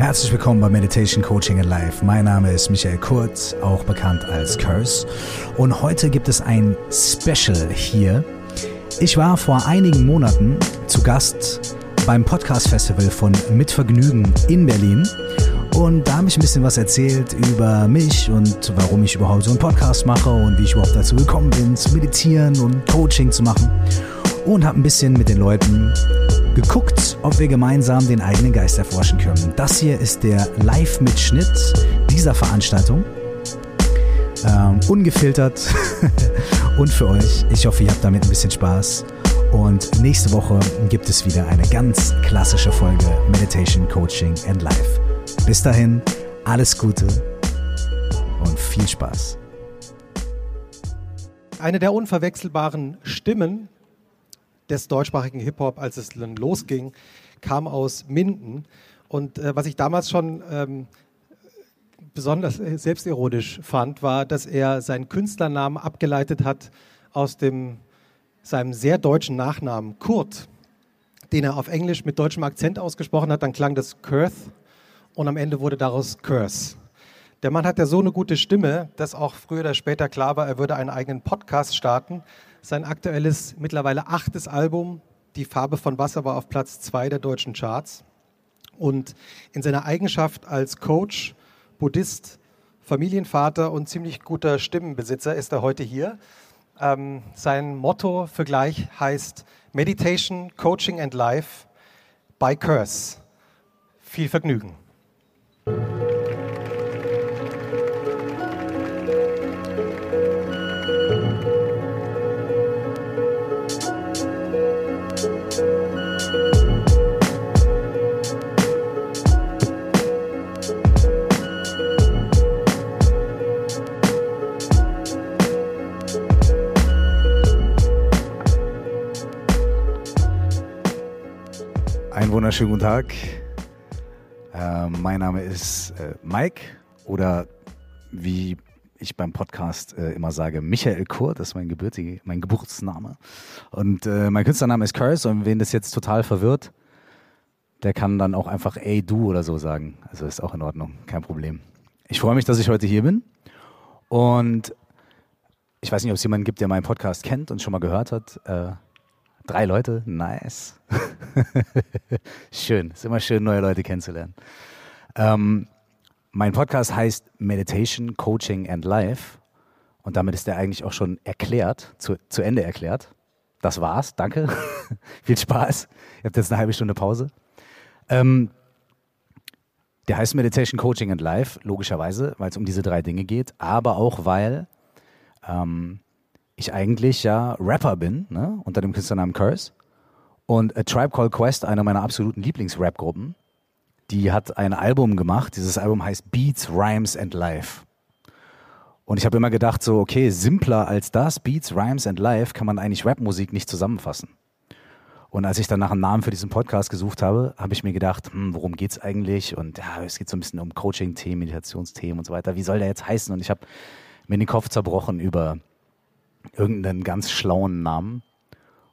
Herzlich willkommen bei Meditation Coaching in Life. Mein Name ist Michael Kurz, auch bekannt als Curse. Und heute gibt es ein Special hier. Ich war vor einigen Monaten zu Gast beim Podcast Festival von Mitvergnügen in Berlin. Und da habe ich ein bisschen was erzählt über mich und warum ich überhaupt so einen Podcast mache und wie ich überhaupt dazu gekommen bin, zu meditieren und Coaching zu machen. Und habe ein bisschen mit den Leuten geguckt, ob wir gemeinsam den eigenen Geist erforschen können. Das hier ist der Live-Mitschnitt dieser Veranstaltung. Ähm, ungefiltert und für euch. Ich hoffe, ihr habt damit ein bisschen Spaß. Und nächste Woche gibt es wieder eine ganz klassische Folge Meditation, Coaching and Life. Bis dahin, alles Gute und viel Spaß. Eine der unverwechselbaren Stimmen des deutschsprachigen Hip-Hop, als es losging, kam aus Minden. Und äh, was ich damals schon ähm, besonders selbstironisch fand, war, dass er seinen Künstlernamen abgeleitet hat aus dem, seinem sehr deutschen Nachnamen Kurt, den er auf Englisch mit deutschem Akzent ausgesprochen hat. Dann klang das Kurth und am Ende wurde daraus Curse. Der Mann hat ja so eine gute Stimme, dass auch früher oder später klar war, er würde einen eigenen Podcast starten. Sein aktuelles, mittlerweile achtes Album, Die Farbe von Wasser, war auf Platz zwei der deutschen Charts. Und in seiner Eigenschaft als Coach, Buddhist, Familienvater und ziemlich guter Stimmenbesitzer ist er heute hier. Ähm, sein Motto für gleich heißt Meditation, Coaching and Life by Curse. Viel Vergnügen. Wunderschönen guten Tag. Äh, mein Name ist äh, Mike oder wie ich beim Podcast äh, immer sage, Michael Kurt, das ist mein, Gebürtige, mein Geburtsname. Und äh, mein Künstlername ist Curse und wen das jetzt total verwirrt, der kann dann auch einfach ey du oder so sagen. Also ist auch in Ordnung, kein Problem. Ich freue mich, dass ich heute hier bin und ich weiß nicht, ob es jemanden gibt, der meinen Podcast kennt und schon mal gehört hat. Drei Leute, nice. schön, ist immer schön, neue Leute kennenzulernen. Ähm, mein Podcast heißt Meditation, Coaching and Life. Und damit ist der eigentlich auch schon erklärt, zu, zu Ende erklärt. Das war's, danke. Viel Spaß. Ihr habt jetzt eine halbe Stunde Pause. Ähm, der heißt Meditation, Coaching and Life, logischerweise, weil es um diese drei Dinge geht, aber auch weil ähm, ich eigentlich ja Rapper bin, ne, unter dem Künstlernamen Curse. Und A Tribe Called Quest, eine meiner absoluten Lieblings-Rap-Gruppen, die hat ein Album gemacht. Dieses Album heißt Beats, Rhymes and Life. Und ich habe immer gedacht, so, okay, simpler als das, Beats, Rhymes and Life, kann man eigentlich Rapmusik nicht zusammenfassen. Und als ich dann nach einem Namen für diesen Podcast gesucht habe, habe ich mir gedacht, hm, worum geht's eigentlich? Und ja, es geht so ein bisschen um Coaching-Themen, Meditationsthemen und so weiter. Wie soll der jetzt heißen? Und ich habe mir den Kopf zerbrochen über irgendeinen ganz schlauen Namen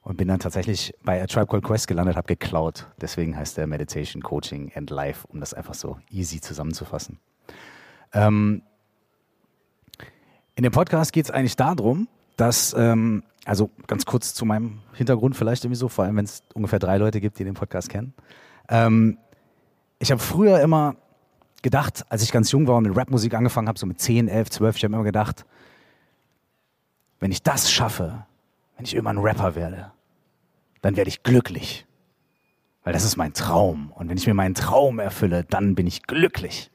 und bin dann tatsächlich bei A Tribe Called Quest gelandet, habe geklaut. Deswegen heißt der Meditation, Coaching and Life, um das einfach so easy zusammenzufassen. Ähm, in dem Podcast geht es eigentlich darum, dass, ähm, also ganz kurz zu meinem Hintergrund vielleicht irgendwie so, vor allem wenn es ungefähr drei Leute gibt, die den Podcast kennen. Ähm, ich habe früher immer gedacht, als ich ganz jung war und mit Rapmusik angefangen habe, so mit 10, 11, 12, ich habe immer gedacht, wenn ich das schaffe, wenn ich irgendwann Rapper werde, dann werde ich glücklich. Weil das ist mein Traum. Und wenn ich mir meinen Traum erfülle, dann bin ich glücklich.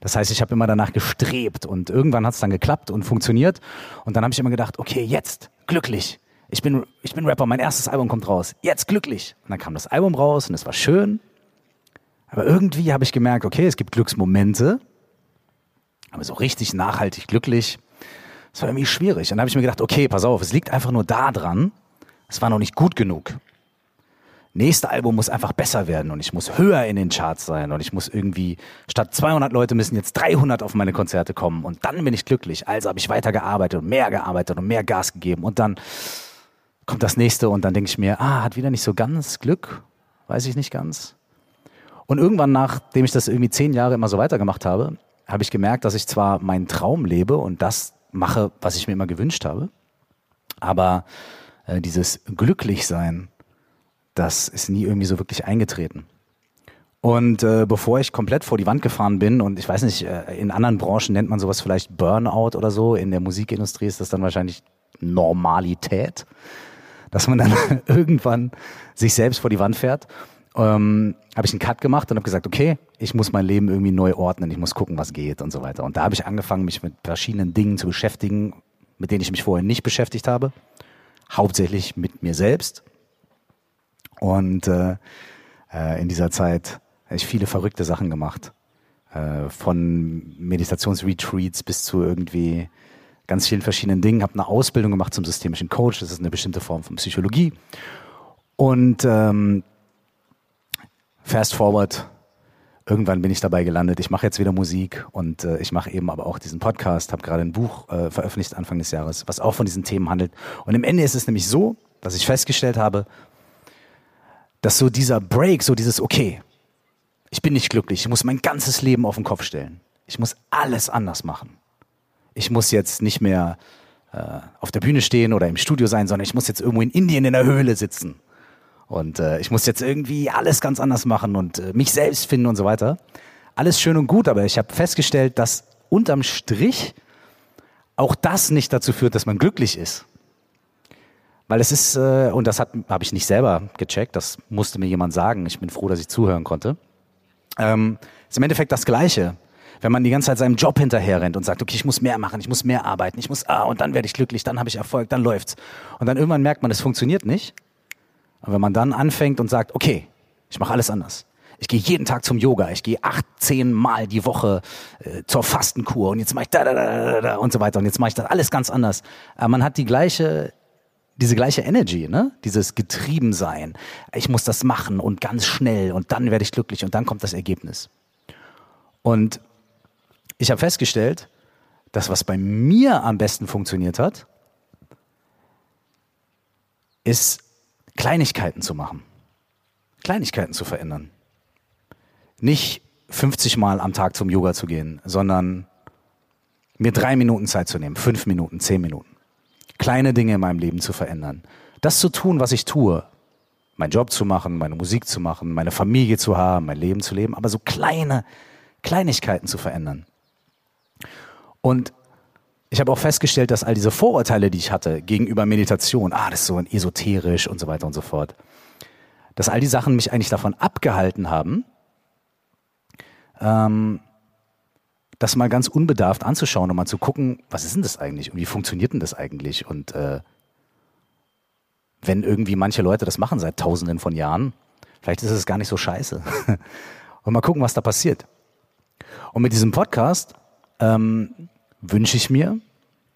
Das heißt, ich habe immer danach gestrebt und irgendwann hat es dann geklappt und funktioniert. Und dann habe ich immer gedacht, okay, jetzt glücklich. Ich bin, ich bin Rapper, mein erstes Album kommt raus. Jetzt glücklich. Und dann kam das Album raus und es war schön. Aber irgendwie habe ich gemerkt, okay, es gibt Glücksmomente. Aber so richtig nachhaltig glücklich, das war irgendwie schwierig. Und dann habe ich mir gedacht, okay, pass auf, es liegt einfach nur daran, es war noch nicht gut genug. Nächste Album muss einfach besser werden und ich muss höher in den Charts sein und ich muss irgendwie, statt 200 Leute müssen jetzt 300 auf meine Konzerte kommen und dann bin ich glücklich. Also habe ich weiter gearbeitet und mehr gearbeitet und mehr Gas gegeben und dann kommt das nächste und dann denke ich mir, ah, hat wieder nicht so ganz Glück, weiß ich nicht ganz. Und irgendwann, nachdem ich das irgendwie zehn Jahre immer so weitergemacht habe, habe ich gemerkt, dass ich zwar meinen Traum lebe und das mache, was ich mir immer gewünscht habe, aber äh, dieses Glücklichsein, das ist nie irgendwie so wirklich eingetreten. Und äh, bevor ich komplett vor die Wand gefahren bin, und ich weiß nicht, äh, in anderen Branchen nennt man sowas vielleicht Burnout oder so, in der Musikindustrie ist das dann wahrscheinlich Normalität, dass man dann irgendwann sich selbst vor die Wand fährt. Ähm, habe ich einen Cut gemacht und habe gesagt, okay, ich muss mein Leben irgendwie neu ordnen, ich muss gucken, was geht und so weiter. Und da habe ich angefangen, mich mit verschiedenen Dingen zu beschäftigen, mit denen ich mich vorher nicht beschäftigt habe, hauptsächlich mit mir selbst. Und äh, äh in dieser Zeit habe ich viele verrückte Sachen gemacht. Äh, von Meditationsretreats bis zu irgendwie ganz vielen verschiedenen Dingen. Habe eine Ausbildung gemacht zum systemischen Coach. Das ist eine bestimmte Form von Psychologie. Und ähm, fast forward, irgendwann bin ich dabei gelandet. Ich mache jetzt wieder Musik und äh, ich mache eben aber auch diesen Podcast. Habe gerade ein Buch äh, veröffentlicht Anfang des Jahres, was auch von diesen Themen handelt. Und im Ende ist es nämlich so, dass ich festgestellt habe, dass so dieser Break, so dieses Okay, ich bin nicht glücklich. Ich muss mein ganzes Leben auf den Kopf stellen. Ich muss alles anders machen. Ich muss jetzt nicht mehr äh, auf der Bühne stehen oder im Studio sein, sondern ich muss jetzt irgendwo in Indien in der Höhle sitzen. Und äh, ich muss jetzt irgendwie alles ganz anders machen und äh, mich selbst finden und so weiter. Alles schön und gut, aber ich habe festgestellt, dass unterm Strich auch das nicht dazu führt, dass man glücklich ist. Weil es ist, äh, und das habe ich nicht selber gecheckt, das musste mir jemand sagen. Ich bin froh, dass ich zuhören konnte ähm, ist im Endeffekt das Gleiche. Wenn man die ganze Zeit seinem Job hinterher rennt und sagt, okay, ich muss mehr machen, ich muss mehr arbeiten, ich muss, ah, und dann werde ich glücklich, dann habe ich Erfolg, dann läuft's. Und dann irgendwann merkt man, es funktioniert nicht. Und wenn man dann anfängt und sagt, okay, ich mache alles anders. Ich gehe jeden Tag zum Yoga, ich gehe acht, zehn Mal die Woche äh, zur Fastenkur und jetzt mache ich da, da, da, da, da und so weiter und jetzt mache ich das alles ganz anders. Aber man hat die gleiche diese gleiche Energy, ne? Dieses Getriebensein. Ich muss das machen und ganz schnell und dann werde ich glücklich und dann kommt das Ergebnis. Und ich habe festgestellt, dass was bei mir am besten funktioniert hat, ist Kleinigkeiten zu machen. Kleinigkeiten zu verändern. Nicht 50 Mal am Tag zum Yoga zu gehen, sondern mir drei Minuten Zeit zu nehmen, fünf Minuten, zehn Minuten kleine Dinge in meinem Leben zu verändern. Das zu tun, was ich tue. Meinen Job zu machen, meine Musik zu machen, meine Familie zu haben, mein Leben zu leben, aber so kleine Kleinigkeiten zu verändern. Und ich habe auch festgestellt, dass all diese Vorurteile, die ich hatte gegenüber Meditation, ah, das ist so esoterisch und so weiter und so fort, dass all die Sachen mich eigentlich davon abgehalten haben, ähm, das mal ganz unbedarft anzuschauen und mal zu gucken, was ist denn das eigentlich und wie funktioniert denn das eigentlich? Und äh, wenn irgendwie manche Leute das machen seit tausenden von Jahren, vielleicht ist es gar nicht so scheiße. und mal gucken, was da passiert. Und mit diesem Podcast ähm, wünsche ich mir,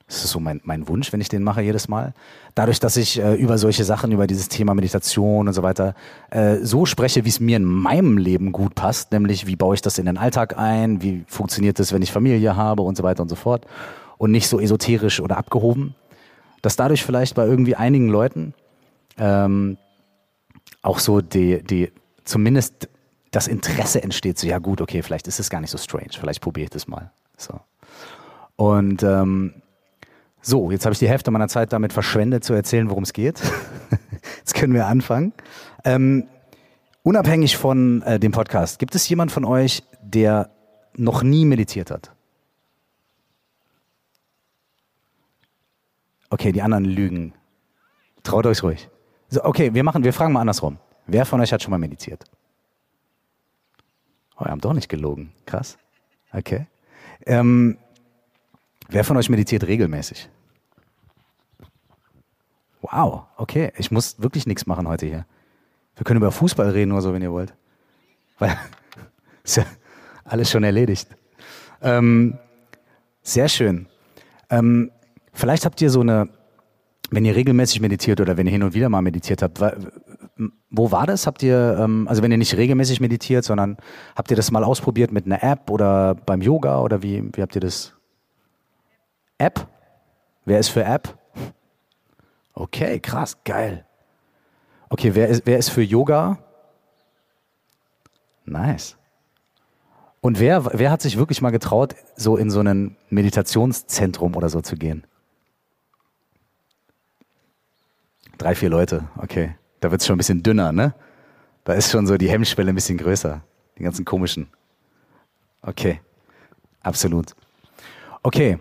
das ist so mein, mein Wunsch, wenn ich den mache jedes Mal. Dadurch, dass ich äh, über solche Sachen, über dieses Thema Meditation und so weiter, äh, so spreche, wie es mir in meinem Leben gut passt, nämlich wie baue ich das in den Alltag ein, wie funktioniert es, wenn ich Familie habe und so weiter und so fort. Und nicht so esoterisch oder abgehoben. Dass dadurch vielleicht bei irgendwie einigen Leuten ähm, auch so die, die, zumindest das Interesse entsteht, so ja gut, okay, vielleicht ist es gar nicht so strange, vielleicht probiere ich das mal. So. Und ähm, so, jetzt habe ich die Hälfte meiner Zeit damit verschwendet, zu erzählen, worum es geht. jetzt können wir anfangen. Ähm, unabhängig von äh, dem Podcast, gibt es jemand von euch, der noch nie meditiert hat? Okay, die anderen lügen. Traut euch ruhig. So, okay, wir machen, wir fragen mal andersrum. Wer von euch hat schon mal meditiert? Oh, wir haben doch nicht gelogen. Krass. Okay. Ähm, wer von euch meditiert regelmäßig? Wow, okay. Ich muss wirklich nichts machen heute hier. Wir können über Fußball reden oder so, wenn ihr wollt. Weil ist ja alles schon erledigt. Ähm, sehr schön. Ähm, vielleicht habt ihr so eine, wenn ihr regelmäßig meditiert oder wenn ihr hin und wieder mal meditiert habt, wo war das? Habt ihr, ähm, also wenn ihr nicht regelmäßig meditiert, sondern habt ihr das mal ausprobiert mit einer App oder beim Yoga oder wie, wie habt ihr das? App? Wer ist für App? Okay, krass, geil. Okay, wer ist, wer ist für Yoga? Nice. Und wer, wer hat sich wirklich mal getraut, so in so ein Meditationszentrum oder so zu gehen? Drei, vier Leute, okay. Da wird es schon ein bisschen dünner, ne? Da ist schon so die Hemmschwelle ein bisschen größer. Die ganzen komischen. Okay, absolut. Okay.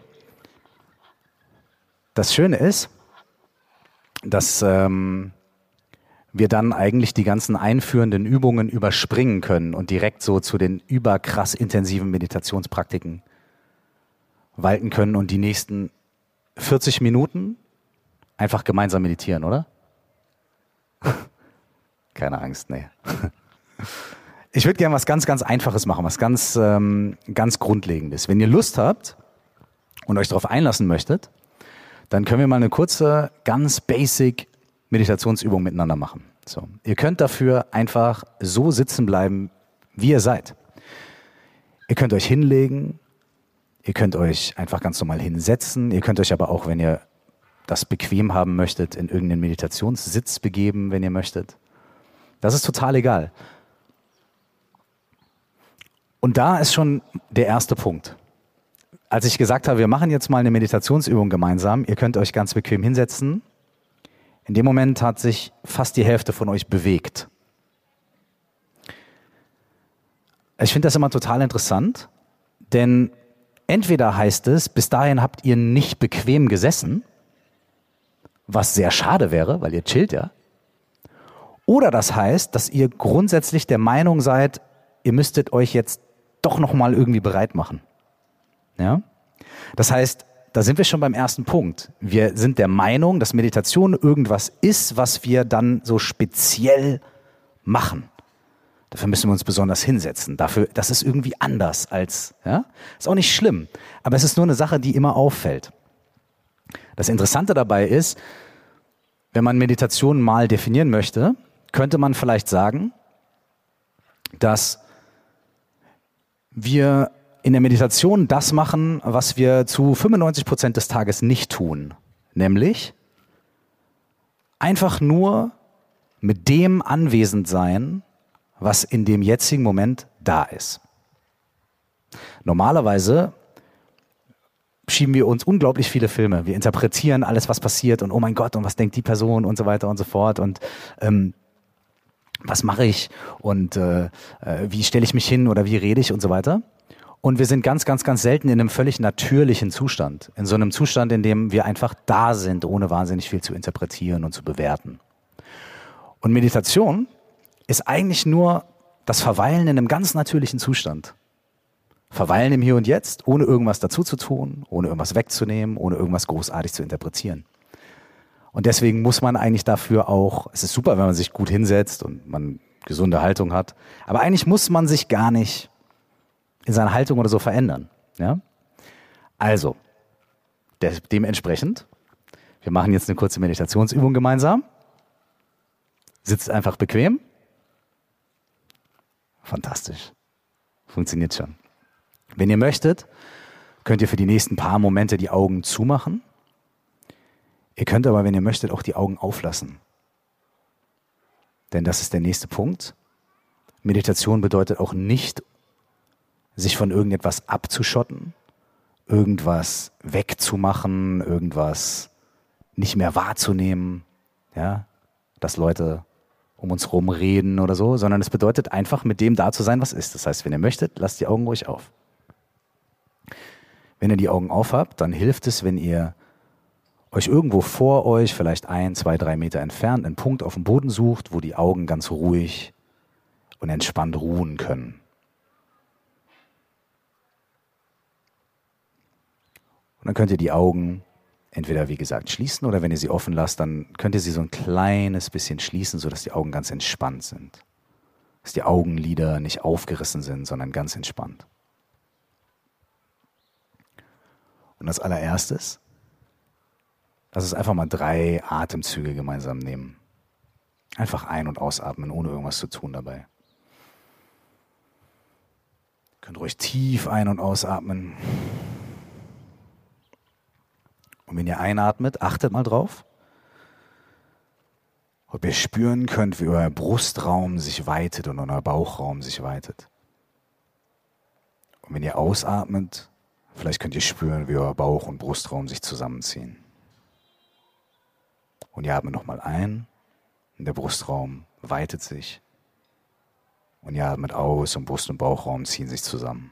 Das Schöne ist, dass ähm, wir dann eigentlich die ganzen einführenden Übungen überspringen können und direkt so zu den überkrass intensiven Meditationspraktiken walten können und die nächsten 40 Minuten einfach gemeinsam meditieren, oder? Keine Angst, nee. Ich würde gerne was ganz, ganz Einfaches machen, was ganz, ähm, ganz Grundlegendes. Wenn ihr Lust habt und euch darauf einlassen möchtet, dann können wir mal eine kurze, ganz basic Meditationsübung miteinander machen. So. Ihr könnt dafür einfach so sitzen bleiben, wie ihr seid. Ihr könnt euch hinlegen, ihr könnt euch einfach ganz normal hinsetzen, ihr könnt euch aber auch, wenn ihr das bequem haben möchtet, in irgendeinen Meditationssitz begeben, wenn ihr möchtet. Das ist total egal. Und da ist schon der erste Punkt. Als ich gesagt habe, wir machen jetzt mal eine Meditationsübung gemeinsam, ihr könnt euch ganz bequem hinsetzen, in dem Moment hat sich fast die Hälfte von euch bewegt. Ich finde das immer total interessant, denn entweder heißt es, bis dahin habt ihr nicht bequem gesessen, was sehr schade wäre, weil ihr chillt ja. Oder das heißt, dass ihr grundsätzlich der Meinung seid, ihr müsstet euch jetzt doch noch mal irgendwie bereit machen. Ja? Das heißt, da sind wir schon beim ersten Punkt. Wir sind der Meinung, dass Meditation irgendwas ist, was wir dann so speziell machen. Dafür müssen wir uns besonders hinsetzen. Dafür, das ist irgendwie anders als, ja? Ist auch nicht schlimm. Aber es ist nur eine Sache, die immer auffällt. Das Interessante dabei ist, wenn man Meditation mal definieren möchte, könnte man vielleicht sagen, dass wir in der Meditation das machen, was wir zu 95 Prozent des Tages nicht tun. Nämlich einfach nur mit dem anwesend sein, was in dem jetzigen Moment da ist. Normalerweise schieben wir uns unglaublich viele Filme. Wir interpretieren alles, was passiert und oh mein Gott und was denkt die Person und so weiter und so fort und ähm, was mache ich und äh, äh wie stelle ich mich hin oder wie rede ich und so weiter. Und wir sind ganz, ganz, ganz selten in einem völlig natürlichen Zustand. In so einem Zustand, in dem wir einfach da sind, ohne wahnsinnig viel zu interpretieren und zu bewerten. Und Meditation ist eigentlich nur das Verweilen in einem ganz natürlichen Zustand. Verweilen im Hier und Jetzt, ohne irgendwas dazu zu tun, ohne irgendwas wegzunehmen, ohne irgendwas großartig zu interpretieren. Und deswegen muss man eigentlich dafür auch, es ist super, wenn man sich gut hinsetzt und man gesunde Haltung hat, aber eigentlich muss man sich gar nicht in seiner Haltung oder so verändern. Ja? Also, de dementsprechend, wir machen jetzt eine kurze Meditationsübung gemeinsam. Sitzt einfach bequem. Fantastisch. Funktioniert schon. Wenn ihr möchtet, könnt ihr für die nächsten paar Momente die Augen zumachen. Ihr könnt aber, wenn ihr möchtet, auch die Augen auflassen. Denn das ist der nächste Punkt. Meditation bedeutet auch nicht sich von irgendetwas abzuschotten, irgendwas wegzumachen, irgendwas nicht mehr wahrzunehmen, ja, dass Leute um uns herum reden oder so, sondern es bedeutet einfach mit dem da zu sein, was ist. Das heißt, wenn ihr möchtet, lasst die Augen ruhig auf. Wenn ihr die Augen aufhabt, dann hilft es, wenn ihr euch irgendwo vor euch, vielleicht ein, zwei, drei Meter entfernt, einen Punkt auf dem Boden sucht, wo die Augen ganz ruhig und entspannt ruhen können. Und dann könnt ihr die Augen entweder, wie gesagt, schließen oder wenn ihr sie offen lasst, dann könnt ihr sie so ein kleines bisschen schließen, sodass die Augen ganz entspannt sind. Dass die Augenlider nicht aufgerissen sind, sondern ganz entspannt. Und als allererstes, lass uns einfach mal drei Atemzüge gemeinsam nehmen. Einfach ein- und ausatmen, ohne irgendwas zu tun dabei. Ihr könnt ruhig tief ein- und ausatmen. Und wenn ihr einatmet, achtet mal drauf. Ob ihr spüren könnt, wie euer Brustraum sich weitet und euer Bauchraum sich weitet. Und wenn ihr ausatmet, vielleicht könnt ihr spüren, wie euer Bauch und Brustraum sich zusammenziehen. Und ihr atmet nochmal ein und der Brustraum weitet sich. Und ihr atmet aus und Brust- und Bauchraum ziehen sich zusammen.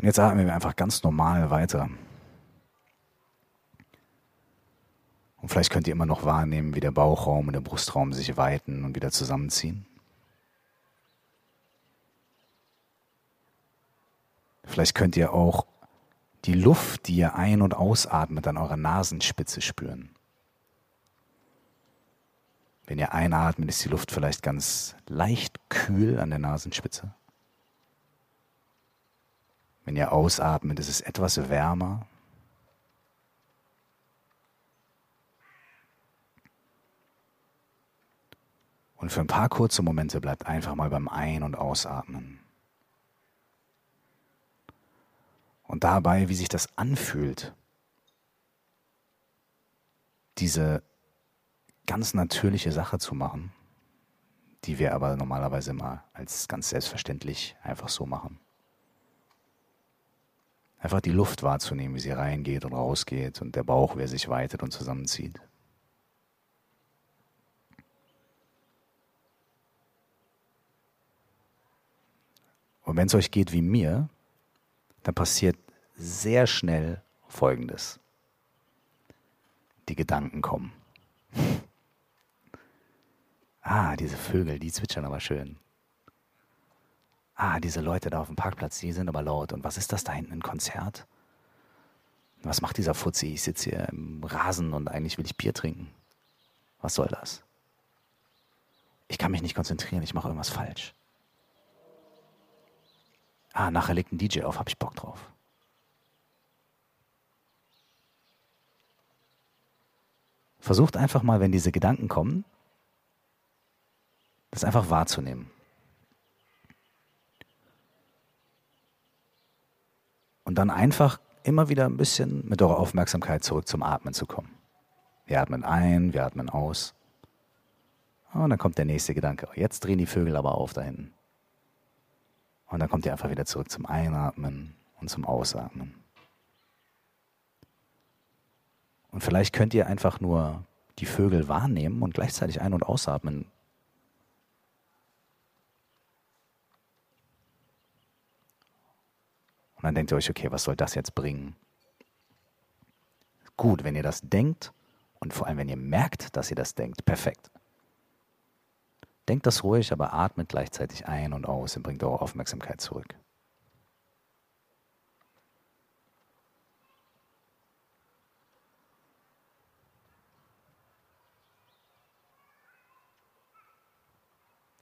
Und jetzt atmen wir einfach ganz normal weiter. Und vielleicht könnt ihr immer noch wahrnehmen, wie der Bauchraum und der Brustraum sich weiten und wieder zusammenziehen. Vielleicht könnt ihr auch die Luft, die ihr ein- und ausatmet, an eurer Nasenspitze spüren. Wenn ihr einatmet, ist die Luft vielleicht ganz leicht kühl an der Nasenspitze. Wenn ihr ausatmet, ist es etwas wärmer. Und für ein paar kurze Momente bleibt einfach mal beim Ein- und Ausatmen. Und dabei, wie sich das anfühlt, diese ganz natürliche Sache zu machen, die wir aber normalerweise immer als ganz selbstverständlich einfach so machen. Einfach die Luft wahrzunehmen, wie sie reingeht und rausgeht und der Bauch, wie er sich weitet und zusammenzieht. Und wenn es euch geht wie mir, dann passiert sehr schnell Folgendes. Die Gedanken kommen. Ah, diese Vögel, die zwitschern aber schön. Ah, diese Leute da auf dem Parkplatz, die sind aber laut. Und was ist das da hinten, ein Konzert? Was macht dieser Fuzzi? Ich sitze hier im Rasen und eigentlich will ich Bier trinken. Was soll das? Ich kann mich nicht konzentrieren, ich mache irgendwas falsch. Ah, nachher legt ein DJ auf, hab ich Bock drauf. Versucht einfach mal, wenn diese Gedanken kommen, das einfach wahrzunehmen. Und dann einfach immer wieder ein bisschen mit eurer Aufmerksamkeit zurück zum Atmen zu kommen. Wir atmen ein, wir atmen aus. Und dann kommt der nächste Gedanke. Jetzt drehen die Vögel aber auf da hinten. Und dann kommt ihr einfach wieder zurück zum Einatmen und zum Ausatmen. Und vielleicht könnt ihr einfach nur die Vögel wahrnehmen und gleichzeitig ein- und ausatmen. Und dann denkt ihr euch, okay, was soll das jetzt bringen? Gut, wenn ihr das denkt und vor allem, wenn ihr merkt, dass ihr das denkt, perfekt. Denkt das ruhig, aber atmet gleichzeitig ein und aus und bringt eure Aufmerksamkeit zurück.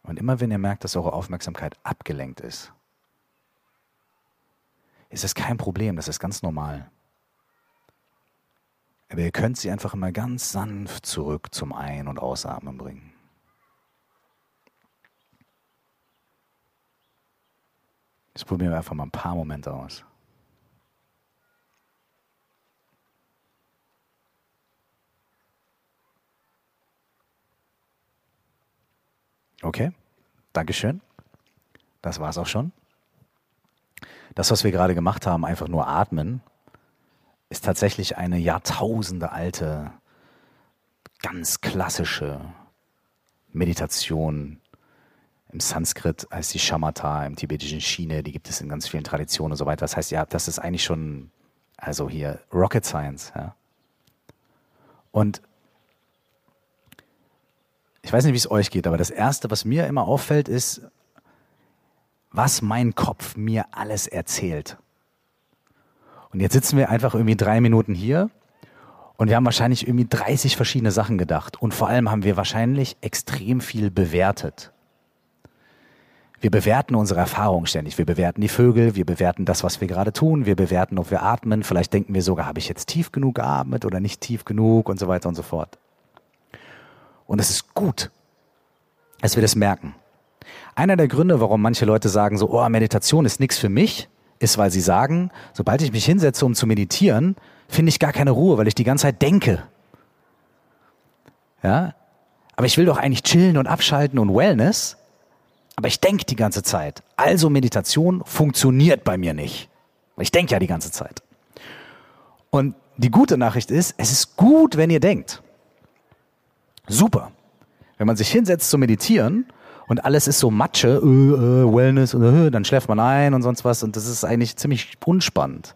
Und immer wenn ihr merkt, dass eure Aufmerksamkeit abgelenkt ist, ist es kein Problem, das ist ganz normal. Aber ihr könnt sie einfach immer ganz sanft zurück zum Ein- und Ausatmen bringen. Jetzt probieren wir einfach mal ein paar Momente aus. Okay, Dankeschön. Das war es auch schon. Das, was wir gerade gemacht haben, einfach nur atmen, ist tatsächlich eine Jahrtausende alte, ganz klassische Meditation. Im Sanskrit heißt die Shamatha, im tibetischen Chine, die gibt es in ganz vielen Traditionen und so weiter. Das heißt, ja, das ist eigentlich schon, also hier Rocket Science. Ja. Und ich weiß nicht, wie es euch geht, aber das Erste, was mir immer auffällt, ist, was mein Kopf mir alles erzählt. Und jetzt sitzen wir einfach irgendwie drei Minuten hier und wir haben wahrscheinlich irgendwie 30 verschiedene Sachen gedacht. Und vor allem haben wir wahrscheinlich extrem viel bewertet. Wir bewerten unsere Erfahrungen ständig. Wir bewerten die Vögel, wir bewerten das, was wir gerade tun, wir bewerten, ob wir atmen. Vielleicht denken wir sogar, habe ich jetzt tief genug geatmet oder nicht tief genug und so weiter und so fort. Und es ist gut, dass wir das merken. Einer der Gründe, warum manche Leute sagen so, oh, Meditation ist nichts für mich, ist, weil sie sagen, sobald ich mich hinsetze, um zu meditieren, finde ich gar keine Ruhe, weil ich die ganze Zeit denke. Ja? Aber ich will doch eigentlich chillen und abschalten und Wellness. Aber ich denke die ganze Zeit. Also Meditation funktioniert bei mir nicht. Ich denke ja die ganze Zeit. Und die gute Nachricht ist, es ist gut, wenn ihr denkt. Super. Wenn man sich hinsetzt zu meditieren und alles ist so Matsche, äh, äh, Wellness, äh, dann schläft man ein und sonst was und das ist eigentlich ziemlich unspannend.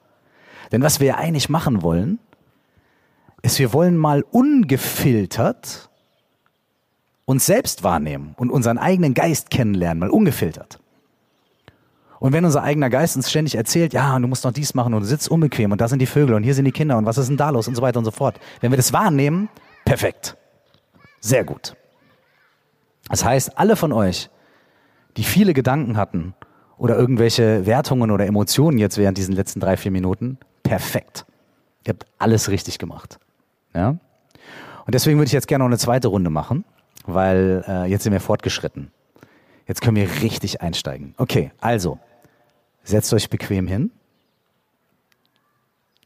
Denn was wir eigentlich machen wollen, ist, wir wollen mal ungefiltert uns selbst wahrnehmen und unseren eigenen Geist kennenlernen, mal ungefiltert. Und wenn unser eigener Geist uns ständig erzählt, ja, du musst noch dies machen und du sitzt unbequem und da sind die Vögel und hier sind die Kinder und was ist denn da los und so weiter und so fort. Wenn wir das wahrnehmen, perfekt. Sehr gut. Das heißt, alle von euch, die viele Gedanken hatten oder irgendwelche Wertungen oder Emotionen jetzt während diesen letzten drei, vier Minuten, perfekt. Ihr habt alles richtig gemacht. Ja? Und deswegen würde ich jetzt gerne noch eine zweite Runde machen, weil äh, jetzt sind wir fortgeschritten. Jetzt können wir richtig einsteigen. Okay, also, setzt euch bequem hin.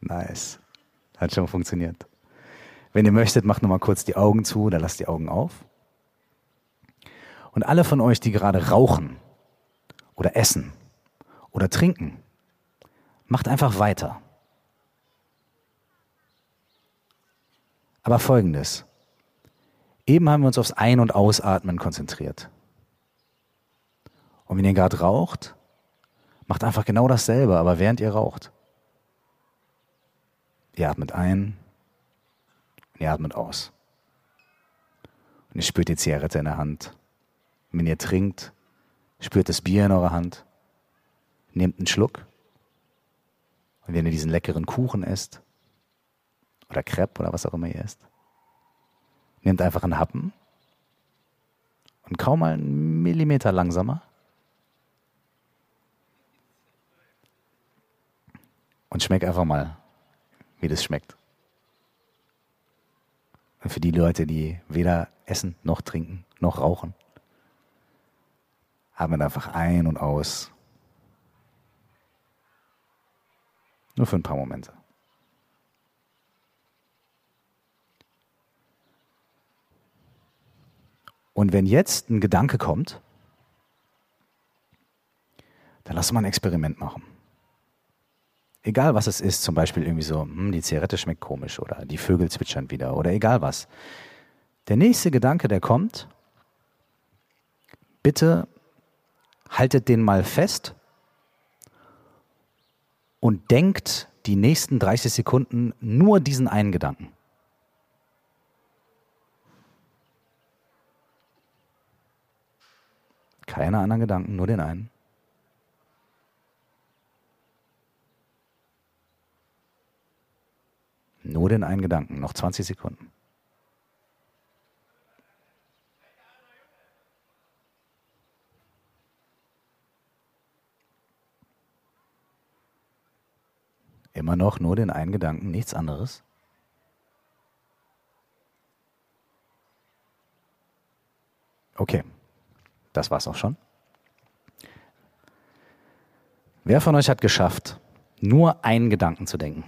Nice. Hat schon funktioniert. Wenn ihr möchtet, macht nochmal kurz die Augen zu oder lasst die Augen auf. Und alle von euch, die gerade rauchen oder essen oder trinken, macht einfach weiter. Aber folgendes. Eben haben wir uns aufs Ein- und Ausatmen konzentriert. Und wenn ihr gerade raucht, macht einfach genau dasselbe, aber während ihr raucht. Ihr atmet ein und ihr atmet aus. Und ihr spürt die Zigarette in der Hand. Wenn ihr trinkt, spürt das Bier in eurer Hand. Nehmt einen Schluck. Und wenn ihr diesen leckeren Kuchen esst, oder Crepe oder was auch immer ihr esst, nehmt einfach einen Happen und kaum mal einen Millimeter langsamer. Und schmeckt einfach mal, wie das schmeckt. Und für die Leute, die weder essen noch trinken noch rauchen, atmet einfach ein und aus. Nur für ein paar Momente. Und wenn jetzt ein Gedanke kommt, dann lass mal ein Experiment machen egal was es ist, zum Beispiel irgendwie so, hm, die Zigarette schmeckt komisch oder die Vögel zwitschern wieder oder egal was. Der nächste Gedanke, der kommt, bitte haltet den mal fest und denkt die nächsten 30 Sekunden nur diesen einen Gedanken. Keine anderen Gedanken, nur den einen. Nur den einen Gedanken, noch 20 Sekunden. Immer noch nur den einen Gedanken, nichts anderes. Okay, das war's auch schon. Wer von euch hat geschafft, nur einen Gedanken zu denken?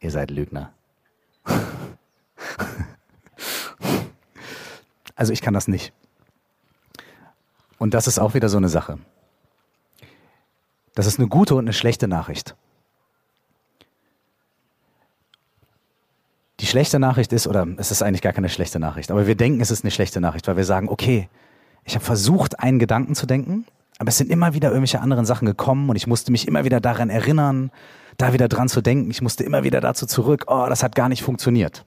Ihr seid Lügner. also ich kann das nicht. Und das ist auch wieder so eine Sache. Das ist eine gute und eine schlechte Nachricht. Die schlechte Nachricht ist, oder es ist eigentlich gar keine schlechte Nachricht, aber wir denken, es ist eine schlechte Nachricht, weil wir sagen, okay, ich habe versucht, einen Gedanken zu denken, aber es sind immer wieder irgendwelche anderen Sachen gekommen und ich musste mich immer wieder daran erinnern da wieder dran zu denken. Ich musste immer wieder dazu zurück, oh, das hat gar nicht funktioniert.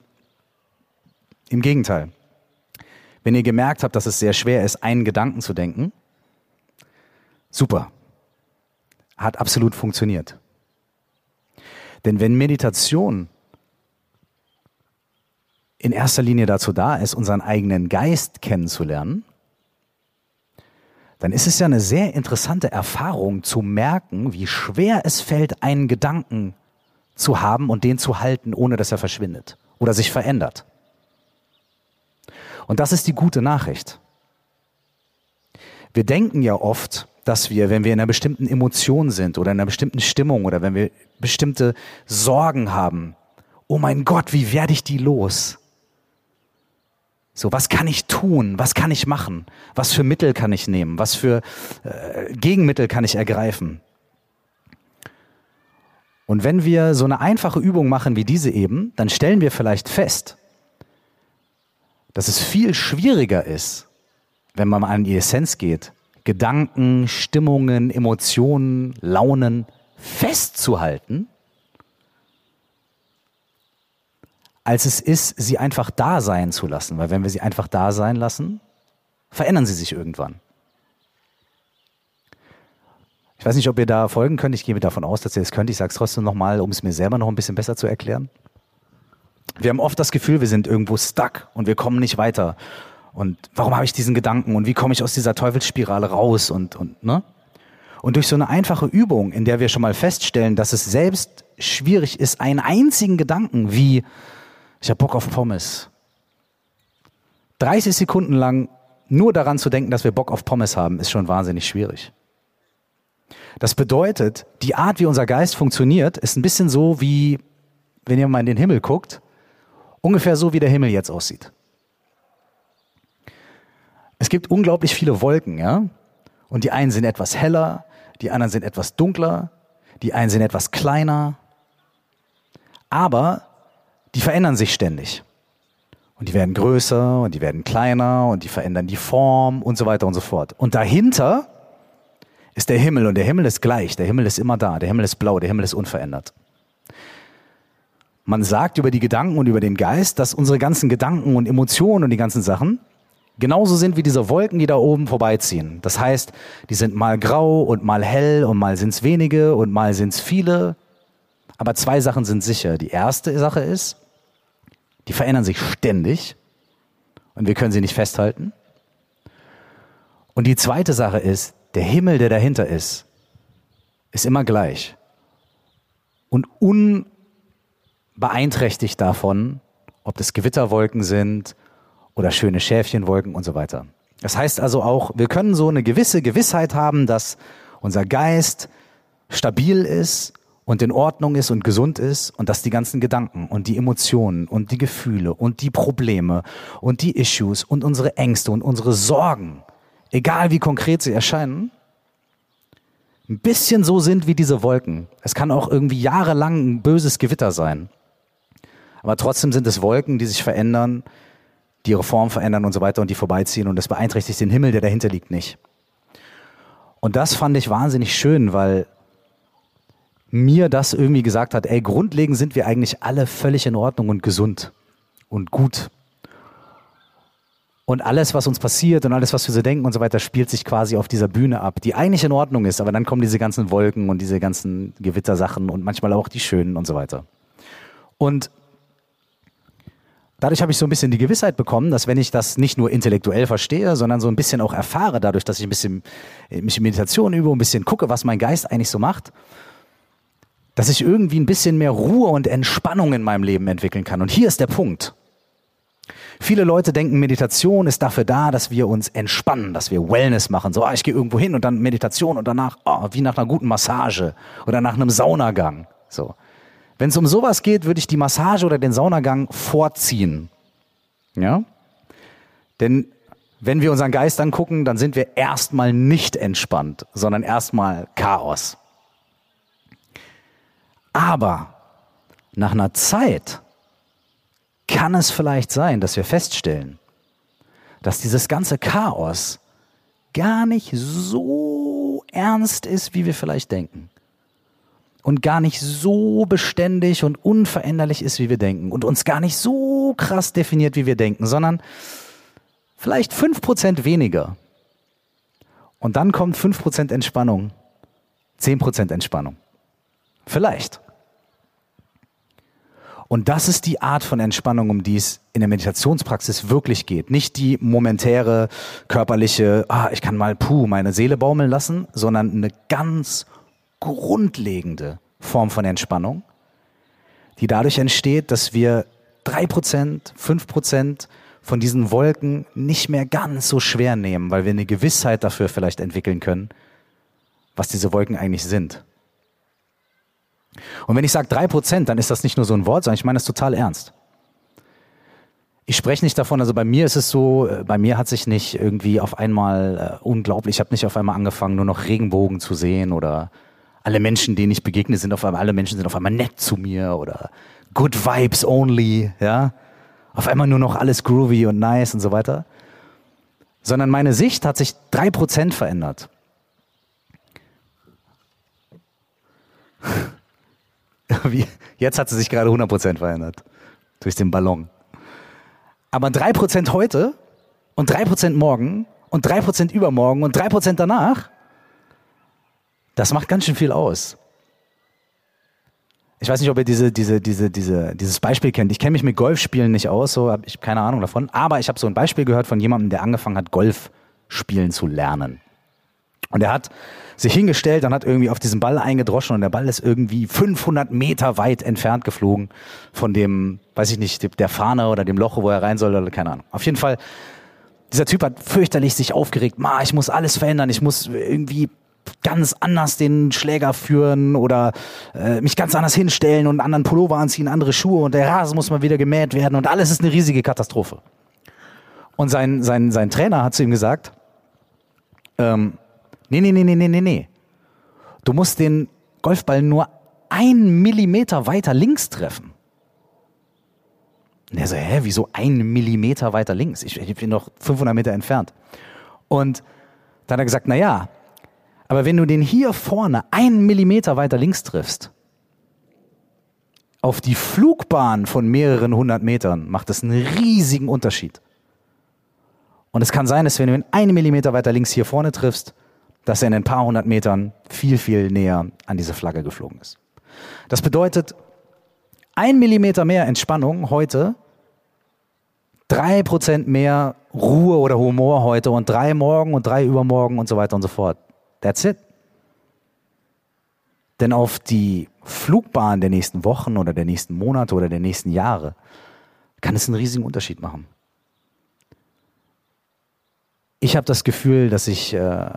Im Gegenteil. Wenn ihr gemerkt habt, dass es sehr schwer ist, einen Gedanken zu denken, super. Hat absolut funktioniert. Denn wenn Meditation in erster Linie dazu da ist, unseren eigenen Geist kennenzulernen, dann ist es ja eine sehr interessante Erfahrung zu merken, wie schwer es fällt, einen Gedanken zu haben und den zu halten, ohne dass er verschwindet oder sich verändert. Und das ist die gute Nachricht. Wir denken ja oft, dass wir, wenn wir in einer bestimmten Emotion sind oder in einer bestimmten Stimmung oder wenn wir bestimmte Sorgen haben, oh mein Gott, wie werde ich die los? So, was kann ich tun? Was kann ich machen? Was für Mittel kann ich nehmen? Was für äh, Gegenmittel kann ich ergreifen? Und wenn wir so eine einfache Übung machen wie diese eben, dann stellen wir vielleicht fest, dass es viel schwieriger ist, wenn man an die Essenz geht, Gedanken, Stimmungen, Emotionen, Launen festzuhalten, als es ist, sie einfach da sein zu lassen. Weil wenn wir sie einfach da sein lassen, verändern sie sich irgendwann. Ich weiß nicht, ob ihr da folgen könnt. Ich gehe davon aus, dass ihr das könnt. Ich sage es trotzdem nochmal, um es mir selber noch ein bisschen besser zu erklären. Wir haben oft das Gefühl, wir sind irgendwo stuck und wir kommen nicht weiter. Und warum habe ich diesen Gedanken und wie komme ich aus dieser Teufelsspirale raus und, und, ne? Und durch so eine einfache Übung, in der wir schon mal feststellen, dass es selbst schwierig ist, einen einzigen Gedanken wie, ich habe Bock auf Pommes, 30 Sekunden lang nur daran zu denken, dass wir Bock auf Pommes haben, ist schon wahnsinnig schwierig. Das bedeutet, die Art, wie unser Geist funktioniert, ist ein bisschen so wie, wenn ihr mal in den Himmel guckt, ungefähr so, wie der Himmel jetzt aussieht. Es gibt unglaublich viele Wolken, ja? Und die einen sind etwas heller, die anderen sind etwas dunkler, die einen sind etwas kleiner. Aber die verändern sich ständig. Und die werden größer und die werden kleiner und die verändern die Form und so weiter und so fort. Und dahinter ist der Himmel und der Himmel ist gleich, der Himmel ist immer da, der Himmel ist blau, der Himmel ist unverändert. Man sagt über die Gedanken und über den Geist, dass unsere ganzen Gedanken und Emotionen und die ganzen Sachen genauso sind wie diese Wolken, die da oben vorbeiziehen. Das heißt, die sind mal grau und mal hell und mal sind es wenige und mal sind es viele. Aber zwei Sachen sind sicher. Die erste Sache ist, die verändern sich ständig und wir können sie nicht festhalten. Und die zweite Sache ist, der Himmel, der dahinter ist, ist immer gleich und unbeeinträchtigt davon, ob das Gewitterwolken sind oder schöne Schäfchenwolken und so weiter. Das heißt also auch, wir können so eine gewisse Gewissheit haben, dass unser Geist stabil ist und in Ordnung ist und gesund ist und dass die ganzen Gedanken und die Emotionen und die Gefühle und die Probleme und die Issues und unsere Ängste und unsere Sorgen, egal wie konkret sie erscheinen, ein bisschen so sind wie diese Wolken. Es kann auch irgendwie jahrelang ein böses Gewitter sein. Aber trotzdem sind es Wolken, die sich verändern, die ihre Form verändern und so weiter und die vorbeiziehen und das beeinträchtigt den Himmel, der dahinter liegt, nicht. Und das fand ich wahnsinnig schön, weil mir das irgendwie gesagt hat, ey, grundlegend sind wir eigentlich alle völlig in Ordnung und gesund und gut. Und alles, was uns passiert und alles, was wir so denken und so weiter, spielt sich quasi auf dieser Bühne ab, die eigentlich in Ordnung ist, aber dann kommen diese ganzen Wolken und diese ganzen Gewittersachen und manchmal auch die schönen und so weiter. Und dadurch habe ich so ein bisschen die Gewissheit bekommen, dass wenn ich das nicht nur intellektuell verstehe, sondern so ein bisschen auch erfahre, dadurch, dass ich ein bisschen mich in Meditation übe, ein bisschen gucke, was mein Geist eigentlich so macht, dass ich irgendwie ein bisschen mehr Ruhe und Entspannung in meinem Leben entwickeln kann. Und hier ist der Punkt. Viele Leute denken, Meditation ist dafür da, dass wir uns entspannen, dass wir Wellness machen. So, ah, ich gehe irgendwo hin und dann Meditation und danach, oh, wie nach einer guten Massage oder nach einem Saunagang. So. Wenn es um sowas geht, würde ich die Massage oder den Saunagang vorziehen. Ja? Denn wenn wir unseren Geist angucken, dann sind wir erstmal nicht entspannt, sondern erstmal Chaos. Aber nach einer Zeit kann es vielleicht sein, dass wir feststellen, dass dieses ganze Chaos gar nicht so ernst ist, wie wir vielleicht denken und gar nicht so beständig und unveränderlich ist, wie wir denken und uns gar nicht so krass definiert, wie wir denken, sondern vielleicht fünf Prozent weniger. Und dann kommt fünf Prozent Entspannung, zehn Prozent Entspannung. Vielleicht. Und das ist die Art von Entspannung, um die es in der Meditationspraxis wirklich geht. Nicht die momentäre körperliche, ah, ich kann mal puh, meine Seele baumeln lassen, sondern eine ganz grundlegende Form von Entspannung, die dadurch entsteht, dass wir drei Prozent, fünf Prozent von diesen Wolken nicht mehr ganz so schwer nehmen, weil wir eine Gewissheit dafür vielleicht entwickeln können, was diese Wolken eigentlich sind. Und wenn ich sage drei Prozent, dann ist das nicht nur so ein Wort, sondern ich meine das total ernst. ich spreche nicht davon, also bei mir ist es so, äh, bei mir hat sich nicht irgendwie auf einmal äh, unglaublich, ich habe nicht auf einmal angefangen, nur noch Regenbogen zu sehen oder alle Menschen, denen ich begegne, sind auf einmal, alle Menschen sind auf einmal nett zu mir oder good vibes only, ja. Auf einmal nur noch alles groovy und nice und so weiter. Sondern meine Sicht hat sich drei Prozent verändert. Jetzt hat sie sich gerade 100% verändert. Durch den Ballon. Aber 3% heute und 3% morgen und 3% übermorgen und 3% danach, das macht ganz schön viel aus. Ich weiß nicht, ob ihr diese, diese, diese, diese, dieses Beispiel kennt. Ich kenne mich mit Golfspielen nicht aus, so habe ich keine Ahnung davon. Aber ich habe so ein Beispiel gehört von jemandem, der angefangen hat, Golf spielen zu lernen. Und er hat sich hingestellt und hat irgendwie auf diesen Ball eingedroschen und der Ball ist irgendwie 500 Meter weit entfernt geflogen von dem, weiß ich nicht, der Fahne oder dem Loch, wo er rein soll oder keine Ahnung. Auf jeden Fall, dieser Typ hat fürchterlich sich aufgeregt. Ma, ich muss alles verändern, ich muss irgendwie ganz anders den Schläger führen oder äh, mich ganz anders hinstellen und einen anderen Pullover anziehen, andere Schuhe und der Rasen muss mal wieder gemäht werden und alles ist eine riesige Katastrophe. Und sein, sein, sein Trainer hat zu ihm gesagt, ähm, Nee, nee, nee, nee, nee, nee, nee. Du musst den Golfball nur einen Millimeter weiter links treffen. Und er so, hä, wieso einen Millimeter weiter links? Ich, ich bin noch 500 Meter entfernt. Und dann hat er gesagt, na ja, aber wenn du den hier vorne einen Millimeter weiter links triffst, auf die Flugbahn von mehreren hundert Metern macht das einen riesigen Unterschied. Und es kann sein, dass wenn du ihn einen Millimeter weiter links hier vorne triffst, dass er in ein paar hundert Metern viel, viel näher an diese Flagge geflogen ist. Das bedeutet, ein Millimeter mehr Entspannung heute, drei Prozent mehr Ruhe oder Humor heute und drei morgen und drei übermorgen und so weiter und so fort. That's it. Denn auf die Flugbahn der nächsten Wochen oder der nächsten Monate oder der nächsten Jahre kann es einen riesigen Unterschied machen. Ich habe das Gefühl, dass ich äh,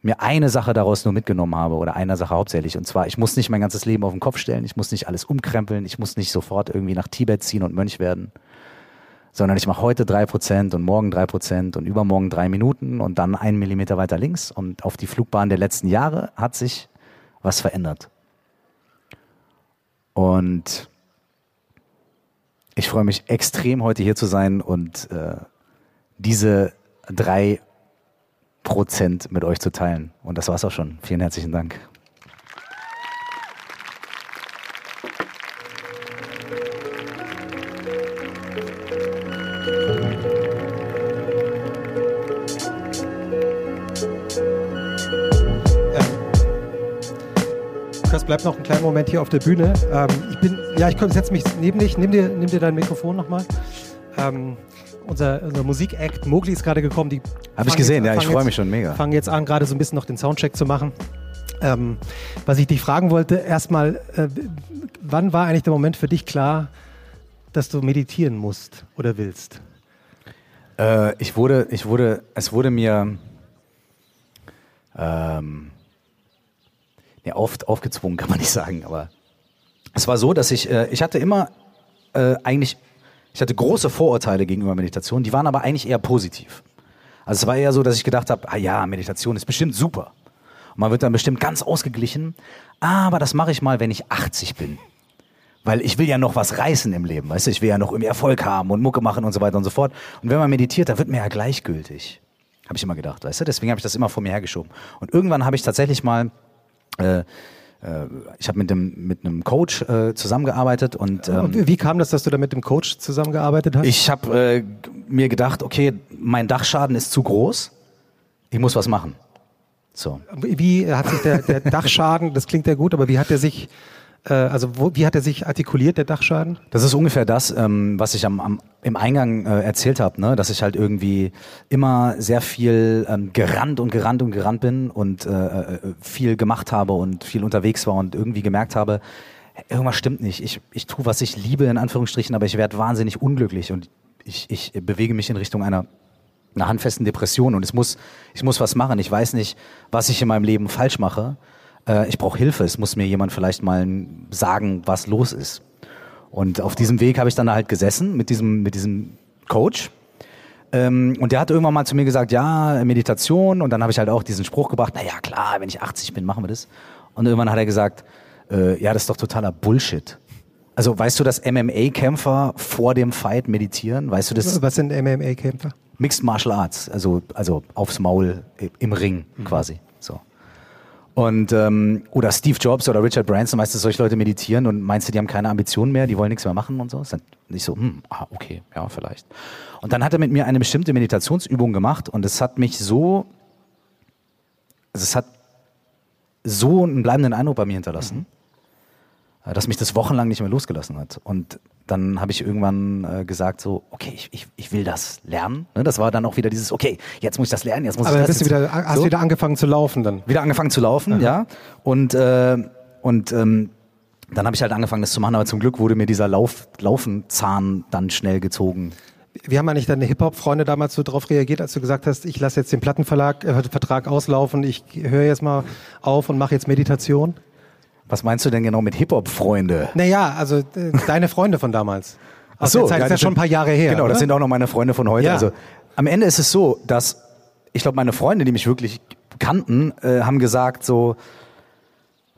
mir eine Sache daraus nur mitgenommen habe oder eine Sache hauptsächlich. Und zwar, ich muss nicht mein ganzes Leben auf den Kopf stellen, ich muss nicht alles umkrempeln, ich muss nicht sofort irgendwie nach Tibet ziehen und Mönch werden, sondern ich mache heute drei Prozent und morgen drei Prozent und übermorgen drei Minuten und dann einen Millimeter weiter links. Und auf die Flugbahn der letzten Jahre hat sich was verändert. Und ich freue mich extrem, heute hier zu sein und äh, diese drei Prozent mit euch zu teilen. Und das war's auch schon. Vielen herzlichen Dank. Bleib noch einen kleinen Moment hier auf der Bühne. Ähm, ich bin, ja, ich setze mich neben dich. Nimm dir, nimm dir dein Mikrofon nochmal. Ähm, unser, unser Musik-Act Mogli ist gerade gekommen. Habe ich gesehen, jetzt, ja, ich freue mich schon mega. Fangen jetzt an, gerade so ein bisschen noch den Soundcheck zu machen. Ähm, was ich dich fragen wollte, erstmal, äh, wann war eigentlich der Moment für dich klar, dass du meditieren musst oder willst? Äh, ich wurde, ich wurde, es wurde mir ähm, ja, oft aufgezwungen, kann man nicht sagen, aber es war so, dass ich, äh, ich hatte immer äh, eigentlich ich hatte große Vorurteile gegenüber Meditation, die waren aber eigentlich eher positiv. Also es war eher so, dass ich gedacht habe, ah ja, Meditation ist bestimmt super. Und man wird dann bestimmt ganz ausgeglichen, aber das mache ich mal, wenn ich 80 bin. Weil ich will ja noch was reißen im Leben, weißt du, ich will ja noch irgendwie Erfolg haben und Mucke machen und so weiter und so fort. Und wenn man meditiert, da wird mir ja gleichgültig. Habe ich immer gedacht, weißt du, deswegen habe ich das immer vor mir hergeschoben. Und irgendwann habe ich tatsächlich mal äh, äh, ich habe mit, dem, mit einem Coach äh, zusammengearbeitet und, ähm, und wie kam das, dass du da mit dem Coach zusammengearbeitet hast? Ich habe äh, mir gedacht, okay, mein Dachschaden ist zu groß, ich muss was machen. So. Wie hat sich der, der Dachschaden, das klingt ja gut, aber wie hat er sich also wo, wie hat er sich artikuliert, der Dachschaden? Das ist ungefähr das, ähm, was ich am, am, im Eingang äh, erzählt habe, ne? dass ich halt irgendwie immer sehr viel ähm, gerannt und gerannt und gerannt bin und äh, äh, viel gemacht habe und viel unterwegs war und irgendwie gemerkt habe, irgendwas stimmt nicht. Ich, ich tue, was ich liebe, in Anführungsstrichen, aber ich werde wahnsinnig unglücklich und ich, ich bewege mich in Richtung einer einer handfesten Depression und es muss, ich muss was machen. Ich weiß nicht, was ich in meinem Leben falsch mache äh, ich brauche Hilfe, es muss mir jemand vielleicht mal sagen, was los ist. Und auf diesem Weg habe ich dann da halt gesessen mit diesem, mit diesem Coach. Ähm, und der hat irgendwann mal zu mir gesagt, ja, Meditation. Und dann habe ich halt auch diesen Spruch gebracht, na ja, klar, wenn ich 80 bin, machen wir das. Und irgendwann hat er gesagt, äh, ja, das ist doch totaler Bullshit. Also weißt du, dass MMA-Kämpfer vor dem Fight meditieren? Weißt du das? Was sind MMA-Kämpfer? Mixed Martial Arts, also, also aufs Maul im Ring mhm. quasi. Und ähm, oder Steve Jobs oder Richard Branson, weißt du, solche Leute meditieren und meinst du, die haben keine Ambitionen mehr, die wollen nichts mehr machen und so? Dann nicht so, hm, ah, okay, ja, vielleicht. Und dann hat er mit mir eine bestimmte Meditationsübung gemacht und es hat mich so, also es hat so einen bleibenden Eindruck bei mir hinterlassen. Mhm dass mich das wochenlang nicht mehr losgelassen hat. Und dann habe ich irgendwann äh, gesagt so, okay, ich, ich, ich will das lernen. Ne? Das war dann auch wieder dieses, okay, jetzt muss ich das lernen, jetzt muss Aber ich das. Aber wieder, hast so. wieder angefangen zu laufen dann? Wieder angefangen zu laufen, Aha. ja. Und, äh, und ähm, dann habe ich halt angefangen, das zu machen, aber zum Glück wurde mir dieser Lauf, Laufenzahn dann schnell gezogen. Wie haben eigentlich deine Hip-Hop-Freunde damals so darauf reagiert, als du gesagt hast, ich lasse jetzt den Plattenverlag, äh, Vertrag auslaufen, ich höre jetzt mal auf und mache jetzt Meditation? Was meinst du denn genau mit Hip-Hop-Freunde? Naja, also äh, deine Freunde von damals. Ach so, Zeit, ja, ist ja schon ein paar Jahre her. Genau, oder? das sind auch noch meine Freunde von heute. Ja. Also am Ende ist es so, dass ich glaube, meine Freunde, die mich wirklich kannten, äh, haben gesagt so,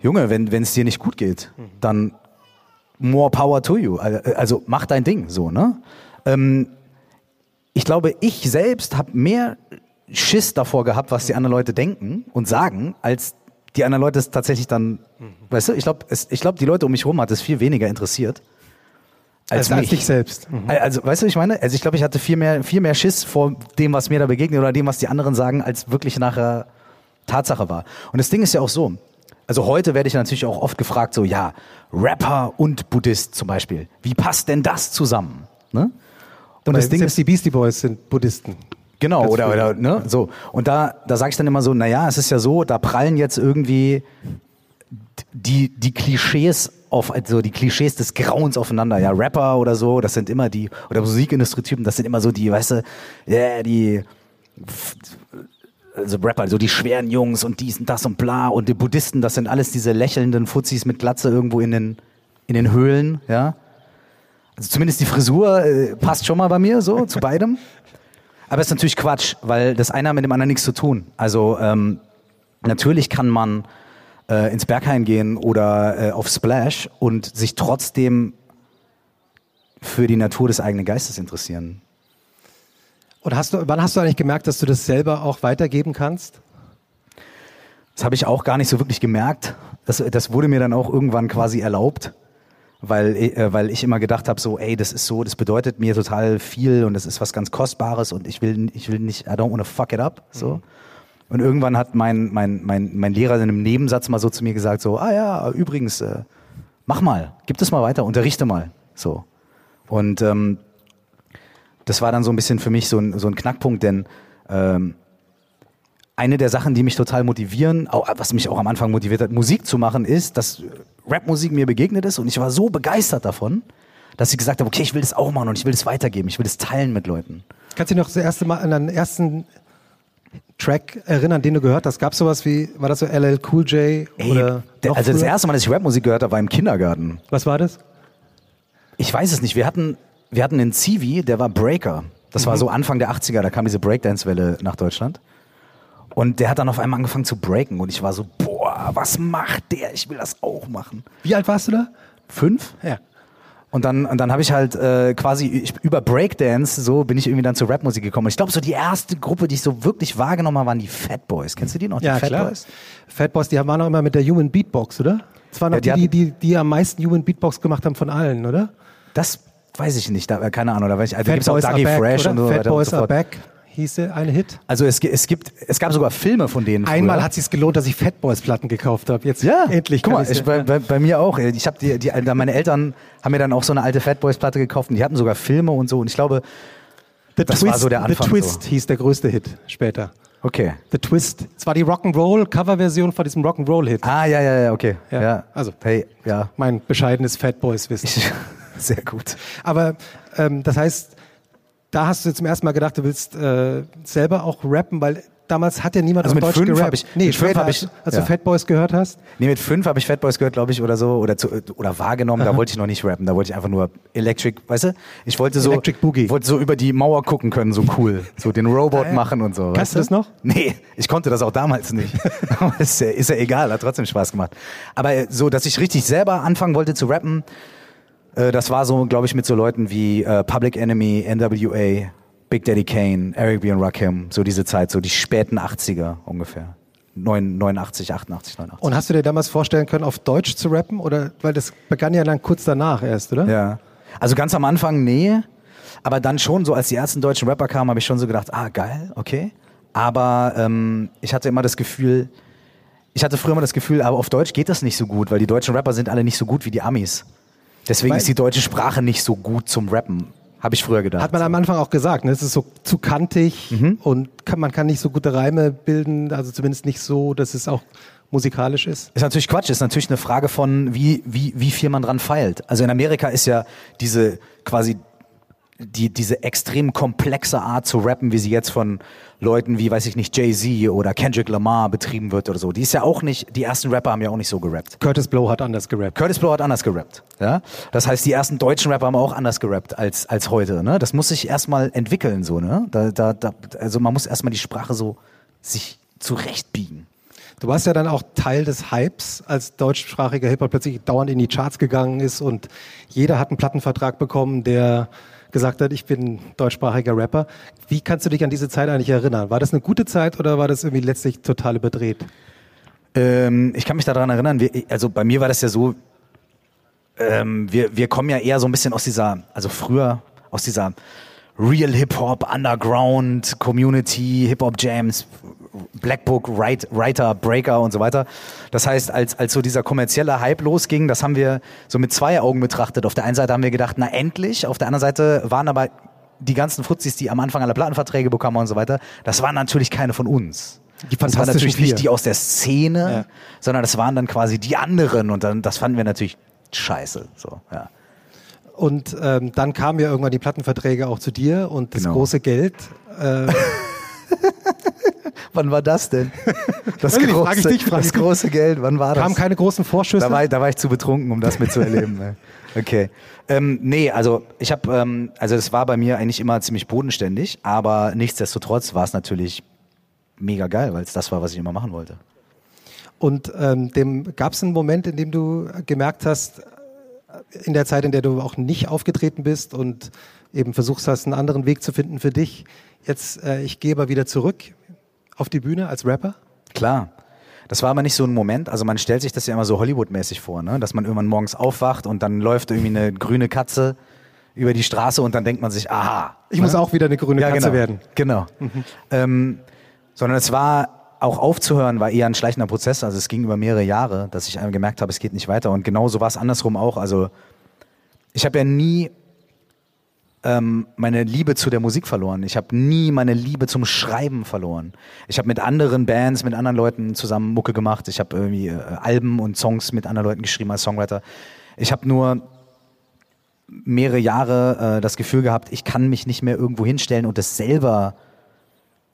Junge, wenn es dir nicht gut geht, mhm. dann more power to you. Also, also mach dein Ding so, ne? Ähm, ich glaube, ich selbst habe mehr Schiss davor gehabt, was die anderen Leute denken und sagen, als die anderen Leute es tatsächlich dann, mhm. weißt du, ich glaube, ich glaube, die Leute um mich herum hat es viel weniger interessiert. Als, als, als dich selbst. Mhm. Also, weißt du, ich meine? Also ich glaube, ich hatte viel mehr, viel mehr Schiss vor dem, was mir da begegnet oder dem, was die anderen sagen, als wirklich nachher Tatsache war. Und das Ding ist ja auch so. Also heute werde ich natürlich auch oft gefragt, so, ja, Rapper und Buddhist zum Beispiel. Wie passt denn das zusammen? Ne? Und das Ding ist, die Beastie Boys sind Buddhisten. Genau, oder, oder, ne, so. Und da, da sage ich dann immer so, naja, es ist ja so, da prallen jetzt irgendwie die, die Klischees auf, also die Klischees des Grauens aufeinander. Ja, Rapper oder so, das sind immer die, oder Musikindustrie-Typen, das sind immer so die, weißt du, ja, yeah, die, also Rapper, so die schweren Jungs und dies und das und bla und die Buddhisten, das sind alles diese lächelnden Fuzis mit Glatze irgendwo in den, in den Höhlen, ja. Also zumindest die Frisur äh, passt schon mal bei mir so zu beidem. Aber es ist natürlich Quatsch, weil das eine hat mit dem anderen nichts zu tun. Also ähm, natürlich kann man äh, ins Berghain gehen oder äh, auf Splash und sich trotzdem für die Natur des eigenen Geistes interessieren. Und hast du, wann hast du eigentlich gemerkt, dass du das selber auch weitergeben kannst? Das habe ich auch gar nicht so wirklich gemerkt. Das, das wurde mir dann auch irgendwann quasi erlaubt weil, äh, weil ich immer gedacht habe, so, ey, das ist so, das bedeutet mir total viel und das ist was ganz Kostbares und ich will, ich will nicht, I don't wanna fuck it up, so. Mhm. Und irgendwann hat mein, mein, mein, mein Lehrer in einem Nebensatz mal so zu mir gesagt, so, ah ja, übrigens, äh, mach mal, gib das mal weiter, unterrichte mal, so. Und ähm, das war dann so ein bisschen für mich so ein, so ein Knackpunkt, denn ähm, eine der Sachen, die mich total motivieren, auch, was mich auch am Anfang motiviert hat, Musik zu machen, ist, dass Rapmusik mir begegnet ist und ich war so begeistert davon, dass ich gesagt habe, okay, ich will das auch machen und ich will das weitergeben, ich will das teilen mit Leuten. Kannst du dich noch das erste Mal an deinen ersten Track erinnern, den du gehört hast? Gab es sowas wie, war das so LL Cool J? Ey, oder der, also das erste Mal, dass ich Rapmusik gehört habe, war im Kindergarten. Was war das? Ich weiß es nicht. Wir hatten, wir hatten einen Zivi, der war Breaker. Das mhm. war so Anfang der 80er, da kam diese Breakdance-Welle nach Deutschland. Und der hat dann auf einmal angefangen zu breaken und ich war so, boah, was macht der? Ich will das auch machen. Wie alt warst du da? Fünf? Ja. Und dann, und dann habe ich halt äh, quasi ich, über Breakdance, so bin ich irgendwie dann zur Rapmusik gekommen. Und ich glaube, so die erste Gruppe, die ich so wirklich wahrgenommen habe, waren die Fat Boys. Kennst du die noch? Die ja, Fat klar. Boys? Fat Boys, die waren auch immer mit der Human Beatbox, oder? Das waren noch ja, die, die, die, die am meisten Human Beatbox gemacht haben von allen, oder? Das weiß ich nicht, da, keine Ahnung. Da weiß ich, also Fat Boys auch Dougie Fresh oder? und so Fat Boys so are back hieße eine Hit. Also es, es gibt, es gab sogar Filme von denen. Einmal früher. hat es sich gelohnt, dass ich Fatboys Platten gekauft habe. Jetzt ja, endlich. Guck mal, ich, bei, bei, bei, mir auch. Ich habe die, die, meine Eltern haben mir dann auch so eine alte Fatboys Platte gekauft und die hatten sogar Filme und so. Und ich glaube, The das Twist, war so der Anfang. The Twist so. hieß der größte Hit später. Okay. The Twist. Es war die Rock'n'Roll Coverversion von diesem Rock'n'Roll Hit. Ah ja ja ja okay. Ja. ja. Also hey ja. Mein bescheidenes Fatboys Wissen. Sehr gut. Aber ähm, das heißt da hast du zum ersten Mal gedacht, du willst äh, selber auch rappen, weil damals hat ja niemand Also auf mit Deutsch fünf gerappt. ich- nee, mit fünf später, hab ich- als ja. du Fat Boys gehört hast. Nee, mit fünf habe ich Fat Boys gehört, glaube ich, oder so, oder, zu, oder wahrgenommen, da wollte ich noch nicht rappen, da wollte ich einfach nur Electric, weißt du? Ich wollte so, Electric Boogie. wollte so über die Mauer gucken können, so cool, so den Robot ja. machen und so. Kannst weißt du das noch? Nee, ich konnte das auch damals nicht. Ist, ja, ist ja egal, hat trotzdem Spaß gemacht. Aber so, dass ich richtig selber anfangen wollte zu rappen, äh, das war so, glaube ich, mit so Leuten wie äh, Public Enemy, NWA, Big Daddy Kane, Eric B. und Rakim, so diese Zeit, so die späten 80er ungefähr. 9, 89, 88, 89. Und hast du dir damals vorstellen können, auf Deutsch zu rappen? Oder weil das begann ja dann kurz danach erst, oder? Ja. Also ganz am Anfang, nee. Aber dann schon, so als die ersten deutschen Rapper kamen, habe ich schon so gedacht, ah, geil, okay. Aber ähm, ich hatte immer das Gefühl, ich hatte früher immer das Gefühl, aber auf Deutsch geht das nicht so gut, weil die deutschen Rapper sind alle nicht so gut wie die Amis. Deswegen Weil- ist die deutsche Sprache nicht so gut zum Rappen. Habe ich früher gedacht. Hat man am Anfang auch gesagt, ne? es ist so zu kantig Mhm. und kann, man kann nicht so gute Reime bilden, also zumindest nicht so, dass es auch musikalisch ist. Ist natürlich Quatsch, ist natürlich eine Frage von, wie, wie, wie viel man dran feilt. Also in Amerika ist ja diese quasi die, diese extrem komplexe Art zu rappen, wie sie jetzt von Leuten wie, weiß ich nicht, Jay-Z oder Kendrick Lamar betrieben wird oder so. Die ist ja auch nicht, die ersten Rapper haben ja auch nicht so gerappt. Curtis Blow hat anders gerappt. Curtis Blow hat anders gerappt. Ja? Das heißt, die ersten deutschen Rapper haben auch anders gerappt als, als heute. Ne? Das muss sich erstmal entwickeln, so, ne? Da, da, da, also man muss erstmal die Sprache so sich zurechtbiegen. Du warst ja dann auch Teil des Hypes, als deutschsprachiger Hip-Hop plötzlich dauernd in die Charts gegangen ist und jeder hat einen Plattenvertrag bekommen, der gesagt hat, ich bin deutschsprachiger Rapper. Wie kannst du dich an diese Zeit eigentlich erinnern? War das eine gute Zeit oder war das irgendwie letztlich total überdreht? Ähm, ich kann mich daran erinnern, wir, also bei mir war das ja so, ähm, wir, wir kommen ja eher so ein bisschen aus dieser, also früher aus dieser Real Hip-Hop, Underground, Community, Hip-Hop-Jams, Blackbook, Write, Writer, Breaker und so weiter. Das heißt, als, als so dieser kommerzielle Hype losging, das haben wir so mit zwei Augen betrachtet. Auf der einen Seite haben wir gedacht, na endlich. Auf der anderen Seite waren aber die ganzen Fuzis, die am Anfang alle Plattenverträge bekamen und so weiter, das waren natürlich keine von uns. Die das waren natürlich nicht die aus der Szene, Ja. sondern das waren dann quasi die anderen und dann, das fanden wir natürlich scheiße. So, ja. Und ähm, dann kamen ja irgendwann die Plattenverträge auch zu dir und das Genau. große Geld. Äh, Wann war das denn? Das, ich nicht, frag ich dich, frag das große Geld, wann war das? kamen keine großen Vorschüsse. da, war, ich- da war ich zu betrunken, um das mitzuerleben. ne. okay. Ähm, nee, also ich habe, ähm, also das war bei mir eigentlich immer ziemlich bodenständig, aber nichtsdestotrotz war es natürlich mega geil, weil es das war, was ich immer machen wollte. Und ähm, dem gab es einen Moment, in dem du gemerkt hast, äh, in der Zeit, in der du auch nicht aufgetreten bist und eben versucht hast, einen anderen Weg zu finden für dich. Jetzt, äh, ich gehe aber wieder zurück auf die Bühne als Rapper. Klar. Das war aber nicht so ein Moment, also man stellt sich das ja immer so Hollywood-mäßig vor, ne? dass man irgendwann morgens aufwacht und dann läuft irgendwie eine grüne Katze über die Straße und dann denkt man sich, aha. Ich muss auch wieder eine grüne Katze genau, werden. Genau. Ähm, sondern es war, auch aufzuhören, war eher ein schleichender Prozess, also es ging über mehrere Jahre, dass ich einmal gemerkt habe, es geht nicht weiter und genauso war es andersrum auch, also ich habe ja nie ähm, meine Liebe zu der Musik verloren. Ich habe nie meine Liebe zum Schreiben verloren. Ich habe mit anderen Bands, mit anderen Leuten zusammen Mucke gemacht. Ich habe irgendwie äh, Alben und Songs mit anderen Leuten geschrieben als Songwriter. Ich habe nur mehrere Jahre äh, das Gefühl gehabt, ich kann mich nicht mehr irgendwo hinstellen und das selber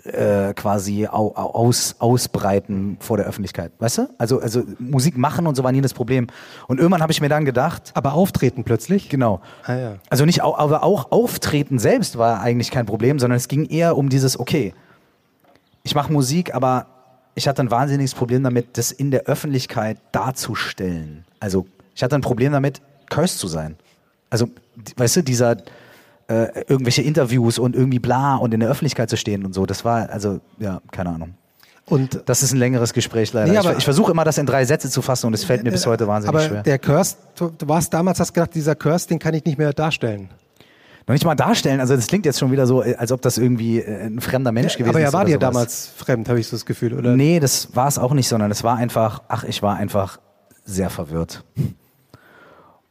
äh, quasi au, au, aus, ausbreiten vor der Öffentlichkeit. Weißt du? Also, also Musik machen und so war nie das Problem. Und irgendwann habe ich mir dann gedacht, Aber auftreten plötzlich. genau, Ah, ja. also nicht, aber auch Auftreten selbst war eigentlich kein Problem, sondern es ging eher um dieses, okay, ich mache Musik, aber ich hatte ein wahnsinniges Problem damit, das in der Öffentlichkeit darzustellen. Also ich hatte ein Problem damit, cursed zu sein. Also, weißt du, dieser äh, irgendwelche Interviews und irgendwie bla und in der Öffentlichkeit zu stehen und so, das war, also, ja, keine Ahnung. Und Das ist ein längeres Gespräch leider. Nee, ich aber- ich versuche immer, das in drei Sätze zu fassen und es fällt mir bis heute wahnsinnig aber schwer. der Curse, du, du warst damals, hast gedacht, dieser Curse, den kann ich nicht mehr darstellen. Noch nicht mal darstellen, also das klingt jetzt schon wieder so, äh, als ob das irgendwie äh, ein fremder Mensch gewesen aber ist. er war dir sowas. damals fremd, habe ich so das Gefühl, oder? Nee, das war es auch nicht, sondern es war einfach, ach, ich war einfach sehr verwirrt.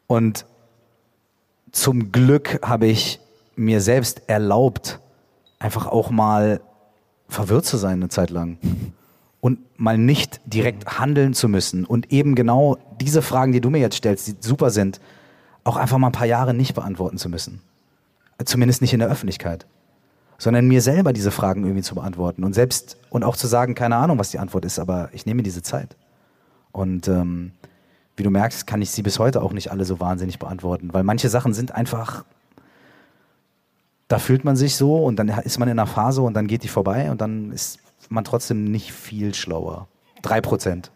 Und zum Glück habe ich mir selbst erlaubt, einfach auch mal verwirrt zu sein eine Zeit lang. Und mal nicht direkt handeln zu müssen. Und eben genau diese Fragen, die du mir jetzt stellst, die super sind, auch einfach mal ein paar Jahre nicht beantworten zu müssen. Zumindest nicht in der Öffentlichkeit. sondern mir selber diese Fragen irgendwie zu beantworten und selbst und auch zu sagen, keine Ahnung, was die Antwort ist, aber ich nehme diese Zeit. Und ähm, wie du merkst, kann ich sie bis heute auch nicht alle so wahnsinnig beantworten, weil manche Sachen sind einfach, da fühlt man sich so und dann ist man in einer Phase und dann geht die vorbei und dann ist man trotzdem nicht viel schlauer. Drei Prozent.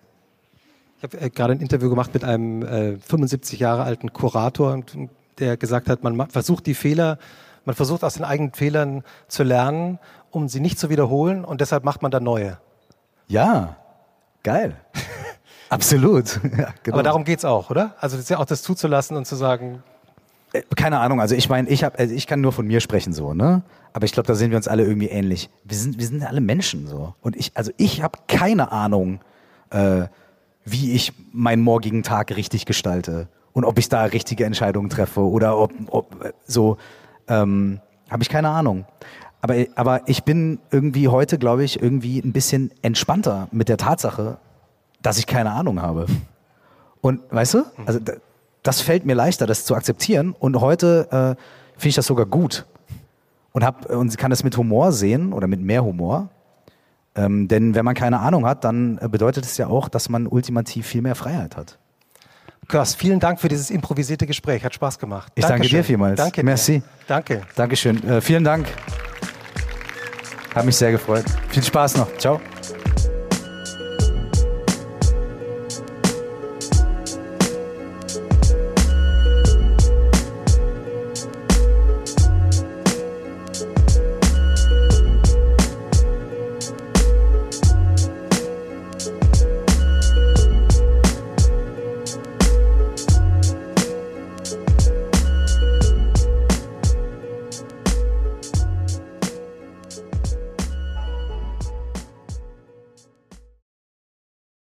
Ich habe äh, gerade ein Interview gemacht mit einem äh, 75 Jahre alten Kurator, der gesagt hat, man versucht die Fehler, man versucht aus den eigenen Fehlern zu lernen, um sie nicht zu wiederholen und deshalb macht man dann neue. Ja, geil. Absolut. Ja, genau. Aber darum geht es auch, oder? Also das ist ja auch das zuzulassen und zu sagen. Äh, keine Ahnung, also ich meine, ich habe, also ich kann nur von mir sprechen so, ne? Aber ich glaube, da sehen wir uns alle irgendwie ähnlich. Wir sind, wir sind alle Menschen so. Und ich, also ich habe keine Ahnung, äh, wie ich meinen morgigen Tag richtig gestalte und ob ich da richtige Entscheidungen treffe oder ob, ob äh, so, ähm, habe ich keine Ahnung. Aber, aber ich bin irgendwie heute, glaube ich, irgendwie ein bisschen entspannter mit der Tatsache, dass ich keine Ahnung habe. Und weißt du, also das fällt mir leichter, das zu akzeptieren. Und heute äh, finde ich das sogar gut und hab und kann es mit Humor sehen oder mit mehr Humor. Ähm, denn wenn man keine Ahnung hat, dann äh, bedeutet es ja auch, dass man ultimativ viel mehr Freiheit hat. Kurs, vielen Dank für dieses improvisierte Gespräch. Hat Spaß gemacht. Ich Dankeschön. danke dir vielmals. Danke. Merci. Danke. Dankeschön. Äh, vielen Dank. Hat mich sehr gefreut. Viel Spaß noch. Ciao.